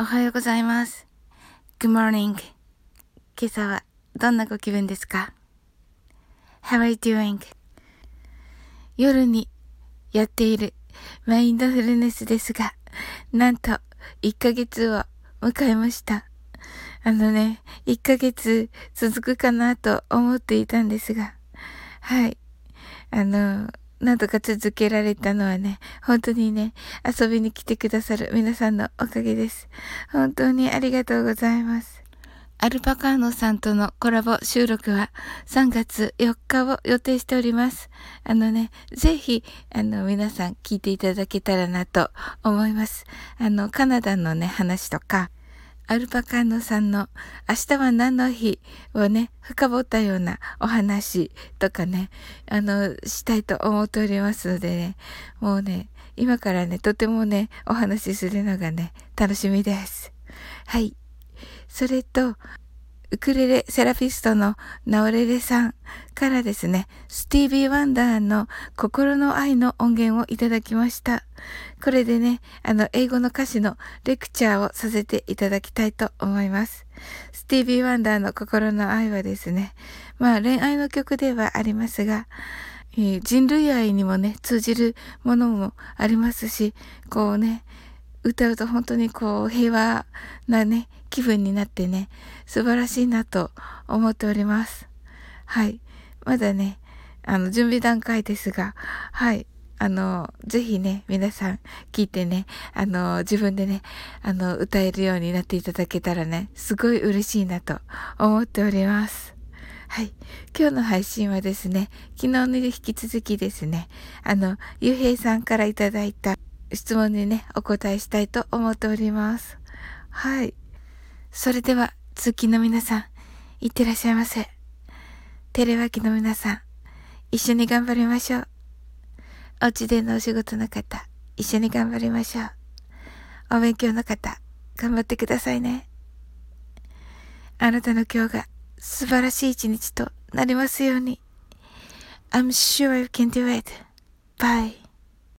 おはようございます。Good morning. 今朝はどんなご気分ですか ?How are you doing? 夜にやっているマインドフルネスですが、なんと1ヶ月を迎えました。あのね、1ヶ月続くかなと思っていたんですが、はい。あの、なんとか続けられたのはね、本当にね、遊びに来てくださる皆さんのおかげです。本当にありがとうございます。アルパカーノさんとのコラボ収録は3月4日を予定しております。あのね、ぜひ、あの、皆さん聞いていただけたらなと思います。あの、カナダのね、話とか、アルパカンノさんの明日は何の日をね、深掘ったようなお話とかね、あの、したいと思っておりますのでね、もうね、今からね、とてもね、お話しするのがね、楽しみです。はい。それと、ウクレレセラピストのナオレレさんからですね、スティービー・ワンダーの心の愛の音源をいただきました。これでね、あの、英語の歌詞のレクチャーをさせていただきたいと思います。スティービー・ワンダーの心の愛はですね、まあ恋愛の曲ではありますが、えー、人類愛にもね、通じるものもありますし、こうね、歌うと本当にこう平和なね、気分になってね、素晴らしいなと思っております。はい。まだね、あの、準備段階ですが、はい。あの、ぜひね、皆さん聞いてね、あの、自分でね、あの、歌えるようになっていただけたらね、すごい嬉しいなと思っております。はい。今日の配信はですね、昨日の引き続きですね、あの、ゆうへいさんからいただいた質問にね、お答えしたいと思っております。はい。それでは、通勤の皆さん、いってらっしゃいませ。テレワーキの皆さん、一緒に頑張りましょう。お家でのお仕事の方、一緒に頑張りましょう。お勉強の方、頑張ってくださいね。あなたの今日が素晴らしい一日となりますように。I'm sure you can do it. Bye.